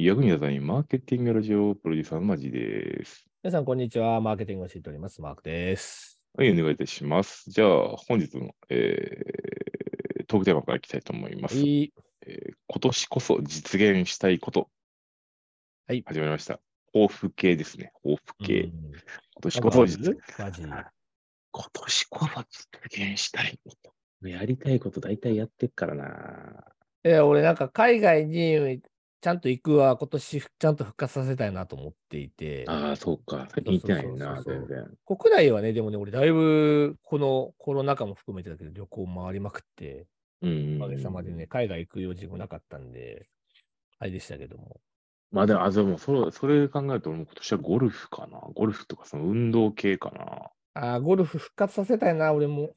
役に立たないマーケティングラジオプロデューサーのマジです。皆さん、こんにちは。マーケティングを教えております。マークです。はい、お願いいたします。じゃあ、本日の、えートークテーマからいきたいと思います。はい。えー今年こそ実現したいこと。はい始まりました。抱負系ですね。抱負系。うん今年こそ実マジ。今年こそ実現したいこと。やりたいこと大体やってっからな。いや、俺なんか海外にちゃんと行くは今年ちゃんと復活させたいなと思っていて、ああ、そうか。最近行ってないな、全然。国内はね、でもね、俺だいぶこのコロナ禍も含めてだけど旅行回りまくって、うんおかげさまでね、海外行く用事もなかったんで、あれでしたけども。まあでも、あでもそれ、それ考えると、俺も今年はゴルフかな。ゴルフとかその運動系かな。ああ、ゴルフ復活させたいな、俺も。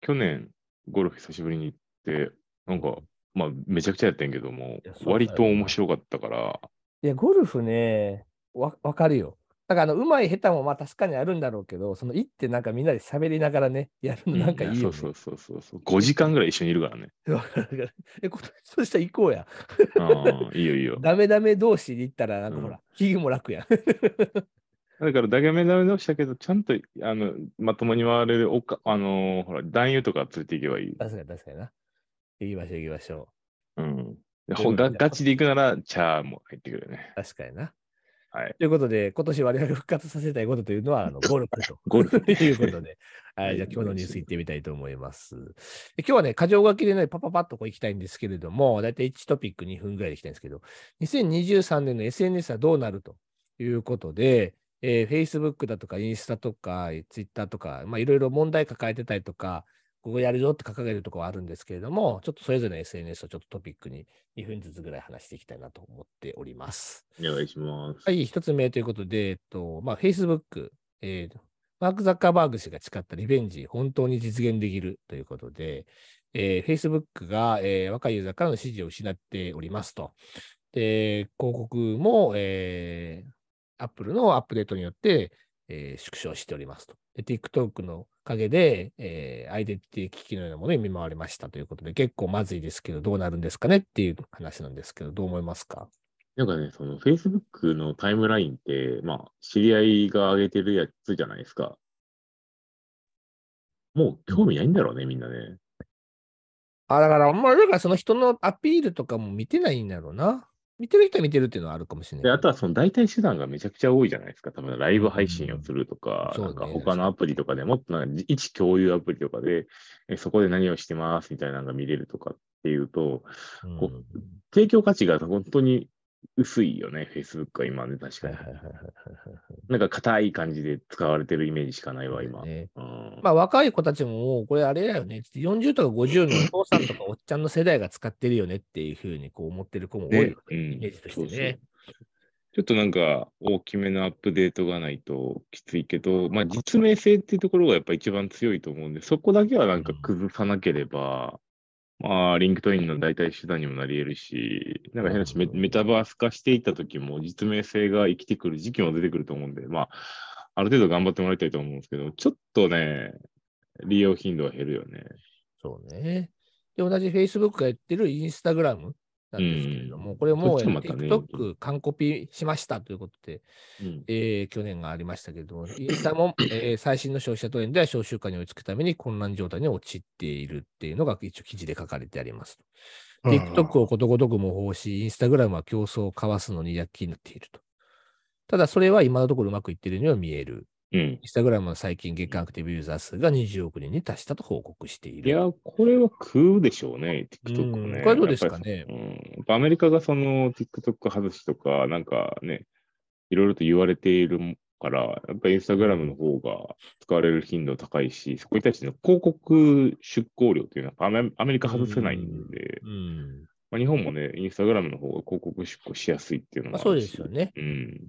去年、ゴルフ久しぶりに行って、なんか、まあ、めちゃくちゃやってんけども割と面白かったから、いや、ゴルフね、わわかるよ。だから、あの、うまい下手もまあ確かにあるんだろうけど、その行ってなんかみんなで喋りながらね、やるのなんかいいよね。そうそうそうそう。5時間ぐらい一緒にいるからね。え、今年そしたら行こうや。ああ、いいよいいよ。ダメダメ同士で行ったら、なんかうんほら、気も楽やん。だから、ダメダメのしたけど、ちゃんと、あの、まともに回れる、おか、あのーほら、男優とか連れて行けばいい。確かに確かにな。行きましょう行きましょううことでほがガチで行くなら、チャーも入ってくるよね。う。確かにな。はい。ということで、今年我々復活させたいことというのは、あのゴルフと。ゴルフ いうことで、は、はいいじゃあ今日のニュース行ってみたいと思います。で今日はね、箇条書きでね、パパパッとこう行きたいんですけれども、だいたい1トピック2分ぐらいで行きたいんですけど、2023年の SNS はどうなるということで、えー Facebook だとかインスタとか Twitter とか、まあいろいろ問題抱えてたりとか、ここやるよって掲げるところはあるんですけれども、ちょっとそれぞれの SNS をちょっとトピックに2分ずつぐらい話していきたいなと思っております。お願いします。はい、一つ目ということで、えっと、まあ、Facebook、えーマーク・ザッカーバーグ氏が誓ったリベンジ、本当に実現できるということで、えー Facebook が、えー若いユーザーからの支持を失っておりますと。で、広告も、えー Apple のアップデートによって、えー縮小しておりますと。で、TikTok の陰で、えーアイデンティティ機器のようなものに見舞われましたということで、結構まずいですけど、どうなるんですかねっていう話なんですけど、どう思いますか？なんかね、その Facebook のタイムラインって、まあ、知り合いが上げてるやつじゃないですか。もう興味ないんだろうね、みんなね。あ、だから、あんまり、だからその人のアピールとかも見てないんだろうな。見てる人は見てるっていうのはあるかもしれで、ない。あとはその代替手段がめちゃくちゃ多いじゃないですか。多分ライブ配信をするとか、うんなんか他のアプリとかでもっとなんか位置共有アプリとかで、えそこで何をしてますみたいなのが見れるとかっていうと、うんこ提供価値が本当に薄いよね、Facebook は今ね、確かに。なんか硬い感じで使われてるイメージしかないわ、今。ね。うん。まあ、若い子たちももう、これあれだよね。40とか50のお父さんとか おっちゃんの世代が使ってるよねっていうふうにこう思ってる子も多いよね、うん。イメージとしてそうそう。ね。ちょっとなんか大きめのアップデートがないときついけど、まあ実名性っていうところがやっぱ一番強いと思うんで、そこだけはなんか崩さなければ、まあ、リンクトインの代替手段にもなり得るし、なんか変なし、メうんメタバース化していった時も実名性が生きてくる時期も出てくると思うんで、まあ、ある程度頑張ってもらいたいと思うんですけど、ちょっとね、利用頻度は減るよね。そうね。で、同じ Facebook がやってるインスタグラムなんですけれども、これも、こっちもまたね TikTok 完コピしましたということで、うん。えー去年がありましたけど、インスタも、えー最新の消費者トレンドや消習慣に追いつくために混乱状態に陥っているっていうのが一応記事で書かれてあります。TikTok をことごとく模倣し、インスタグラムは競争を交わすのに躍起になっていると。ただ、それは今のところうまくいっているようには見える。うん。インスタグラムは最近月間アクティブユーザー数が20億人に達したと報告している。いや、これは食うでしょうね、TikTok もね。うんこれどうですかねうん。アメリカがその TikTok 外しとか、なんかね、いろいろと言われているから、やっぱりインスタグラムの方が使われる頻度高いし、そこに対しての広告出稿料っていうのはアメアメリカ外せないんで、うん。まあ、日本もね、インスタグラムの方が広告出稿しやすいっていうのまあ、そうですよね。うん。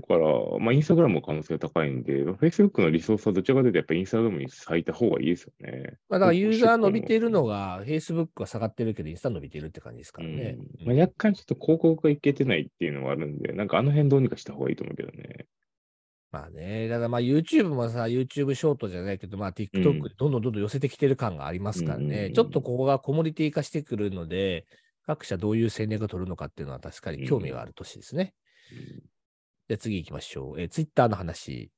だから、まあ、インスタグラムの可能性が高いんで、Facebook のリソースはどちらかというと、やっぱりインスタグラムに割いた方がいいですよね。まあ、だからユーザー伸びているのが、Facebook は下がってるけど、インスタ伸びてるって感じですからね。うんまあ、若干ちょっと広告がいけてないっていうのはあるんで、なんかあの辺どうにかした方がいいと思うけどね。まあね、だからまあ YouTube もさ、YouTube ショートじゃないけど、まあ TikTok でどんどんどんどん寄せてきてる感がありますからね、うんちょっとここがコモディティ化してくるので、各社どういう戦略を取るのかっていうのは確かに興味がある年ですね。じゃあ次行きましょう。えー、ツイッターの話。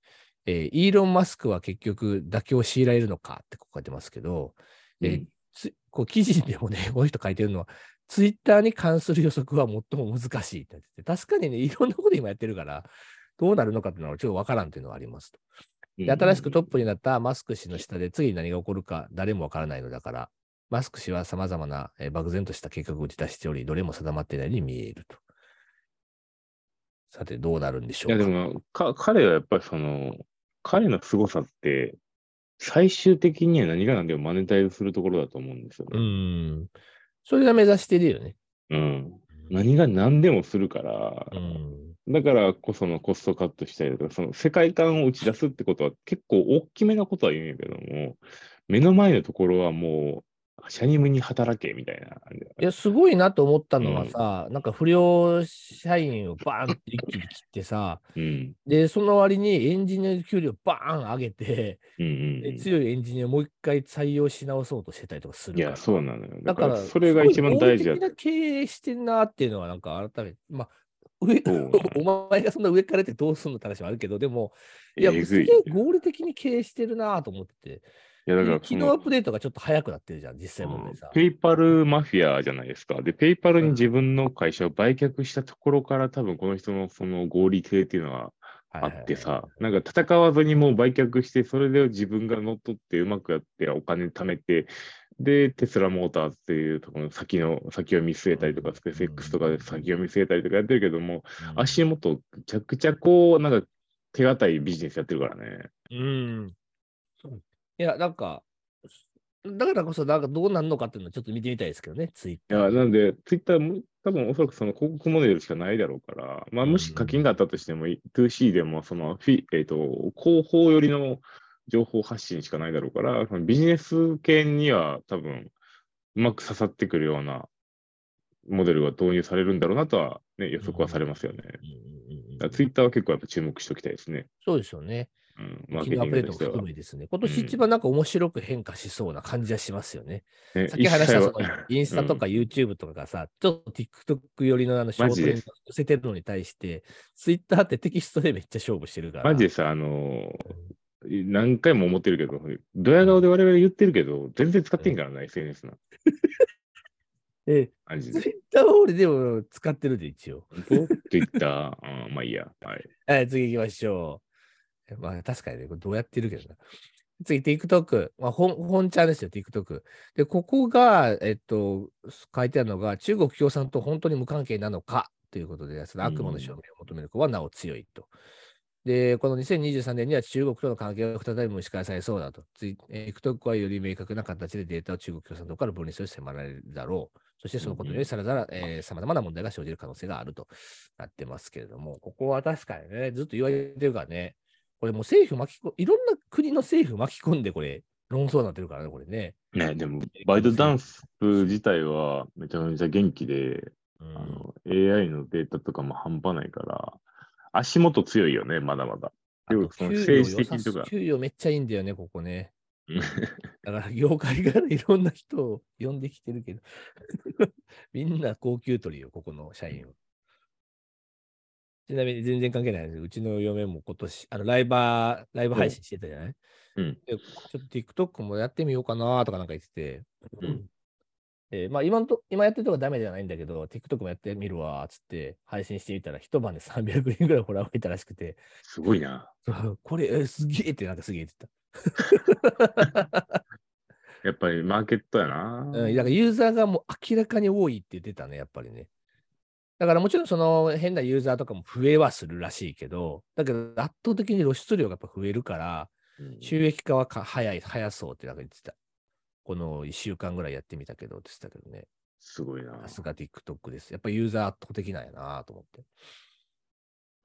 えー、イーロン・マスクは結局妥協を強いられるのかってこう書いてますけど、えー、つこう記事でもね、この人書いてるのは、ツイッターに関する予測は最も難しいってってて、確かにね、いろんなこと今やってるから、どうなるのかっていうのはちょっとわからんというのはありますと。で新しくトップになったマスク氏の下で次何が起こるか誰もわからないのだから、マスク氏は様々な、え漠然とした計画を打ち出しており、どれも定まっていないように見えると。さて、どうなるんでしょうか？いや、でも、か彼はやっぱりその、彼の凄さって、最終的には何が何でもマネタイズするところだと思うんですよね。うん。それが目指してるよね。うん。何が何でもするから、うん、だからこそのコストカットしたりとか、その世界観を打ち出すってことは結構大きめなことは言うんやけども、目の前のところはもうシャニムに働けみたいな。いや、すごいなと思ったのはさ、うん、なんか不良社員をバーンって一気に切ってさ、うん、で、その割にエンジニアの給料バーン上げて、うんうんうん、強いエンジニアをもう一回採用し直そうとしてたりとかするいや、そうなのよ。だから、それが一番大事だ。な経営してんなっていうのは、なんか改めて、まあ、上 お前がそんな上からってどうすんのって話もあるけど、でも、いや、すげえ合理的に経営してるなと思ってて。いやだから昨日アップデートがちょっと早くなってるじゃん、実際問題さ。ペイパルマフィアじゃないですか。で、ペイパルに自分の会社を売却したところから、多分この人のその合理性っていうのはあってさ、なんか戦わずにもう売却して、それで自分が乗っ取ってうまくやってお金貯めて、で、テスラモーターズっていうところの先の、先を見据えたりとか、スペース X とかで先を見据えたりとかやってるけども、足元、めちゃくちゃこう、なんか手堅いビジネスやってるからね。うん。いや、なんか、だからこそ、なんかどうなるのかっていうのはちょっと見てみたいですけどね、ツイッター。いや、なんで、ツイッターも多分おそらくその広告モデルしかないだろうから、まあ、もし課金があったとしても、うん、2C でも、そのフィ、えっ、ー、と、広報寄りの情報発信しかないだろうから、そのビジネス系には多分、うまく刺さってくるようなモデルが導入されるんだろうなとは、ね、予測はされますよね。ツイッターは結構やっぱ注目しておきたいですね。そうですよね。うん、マーケティングと含めですね。今年一番なんか面白く変化しそうな感じはしますよね。うん、先話したそのインスタとか YouTube とかがさ、ちょっと TikTok 寄りのあのショートに寄せてるのに対して、Twitter ってテキストでめっちゃ勝負してるから。マジでさ、あのー、何回も思ってるけど、ドヤ顔で我々言ってるけど、全然使ってんからな、SNS な。ええ、ツイッターは俺でも使ってるで、一応。ツイッター、うん、まあいいや。はい。はい、次行きましょう。まあ確かにね、これどうやってるけどな。次、TikTok。まあ、本、本ちゃんですよ、TikTok。で、ここが、えっと、書いてあるのが、中国共産党本当に無関係なのかということで、その悪魔の証明を求める子はなお強いと。で、この2023年には中国との関係が再び蒸し返されそうだと。TikTok はより明確な形でデータを中国共産党から分離する迫られるだろう。そしてそのことによりさまざまな問題が生じる可能性があるとなってますけれども、ここは確かにね、ずっと言われてるからね、これもう政府巻き込いろんな国の政府巻き込んで、これ、論争になってるからね、これね。ねでも、バイトダンス自体はめちゃめちゃ元気で、うん、あの AI のデータとかも半端ないから、足元強いよね、まだまだ。その政治的にとか。給与めっちゃいいんだよね、ここね。だから業界からいろんな人を呼んできてるけど みんな高級取りよ、ここの社員は。ちなみに全然関係ないです。うちの嫁も今年、あのライバー、ライブ配信してたじゃない、うん、でちょっと TikTok もやってみようかなとかなんか言ってて、うん、えー、まあ今のと、今やってるとこダメじゃないんだけど、TikTok もやってみるわ、つって配信してみたら、一晩で300人ぐらいフォロワーがいたらしくて。すごいな。これ、えー、すげえってなんかすげえって言った。やっぱりマーケットやな。うん、だからユーザーがもう明らかに多いって言ってたね、やっぱりね。だからもちろんその変なユーザーとかも増えはするらしいけど、だけど圧倒的に露出量がやっぱ増えるから、収益化はか早い、早そうってなんか言ってた。この1週間ぐらいやってみたけどって言ってたけどね。すごいな。さすが TikTok です。やっぱユーザー圧倒的なんやなと思って。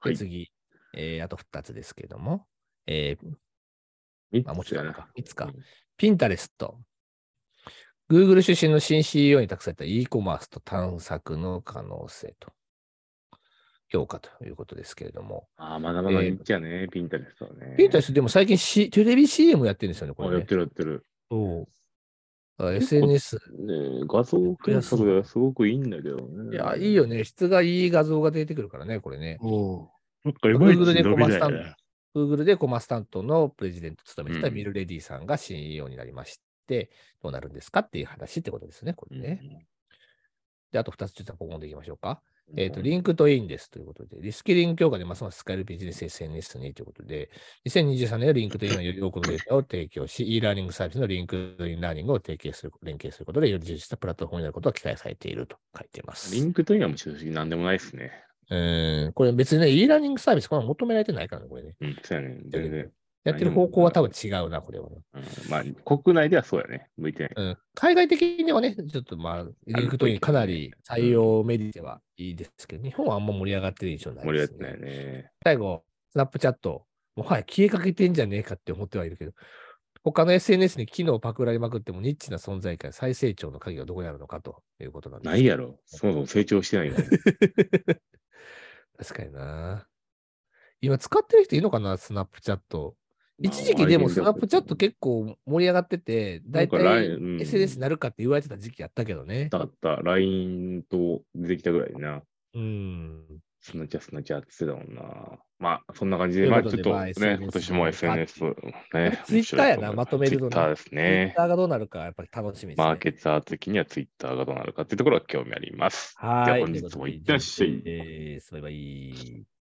はい、次、えー、あと2つですけども。えー、あ、もちろんか。3つか。ピンタレスト。Google 出身の新 CEO に託された e コマースと探索の可能性と、評価ということですけれども。ああ、まだまだ人気やね、えー、ピンタレストはね。ピンタレストでも最近、C、テレビ CM やってるんですよね、これ、ね、やってるやってる。そう。あ SNS。ね画像検索ではすごくいいんだけどね。いや、いいよね。質がいい画像が出てくるからね、これね。おなんか Google でコマース担当ね Google でコマース担当のプレジデントを務めてたうんビル・レディさんが CEO になりまして、どうなるんですかっていう話ってことですね、これね。で、あと2つちょっと今後でいきましょうか。えっ、と、リンクトインですということで、リスキリング強化でますます使えるビジネス SNS にということで、2023年はリンクトインはより多くのデータを提供し、e ラーニングサービスのリンクトインラーニングを提携する、連携することで、より充実したプラットフォームになることが期待されていると書いています。リンクトインはもう正直なんでもないですね。うん、これ別にね、e ラーニングサービス、これは求められてないからね、これね。うん、そうやね。全然。やってる方向は多分違うな、これは。うん、まあ、国内ではそうやね。向いてない。うん、海外的にはね、ちょっとまあ、リンクトインかなり採用メディアではいいですけど、日本はあんま盛り上がってる印象ないです、ね。盛り上がってないね。最後、スナップチャット、もはや消えかけてんじゃねえかって思ってはいるけど、他の SNS に機能をパクられまくってもニッチな存在感、再成長の鍵はどこにあるのかということなんです。ないやろ。そもそも成長してないのに。確かにな。今使ってる人いるのかな、スナップチャット。一時期でもスナップチャット結構盛り上がってて、だいたなんかい LINE うん SNS になるかって言われてた時期やったけどね。だった。LINE と出てきたぐらいな。うん。スナチャスナチャって言ってたもんな。まあ、そんな感じで、まあちょっとね、今年も SNS ね。ツイッターやなまとめるのねツイッターですツイッね。ターがどうなるかやっぱり楽しみですね。マーケッター的にはツイッターがどうなるかっていうところが興味あります。はい。では本日もいってらっしゃいということで以上ですバイバイ。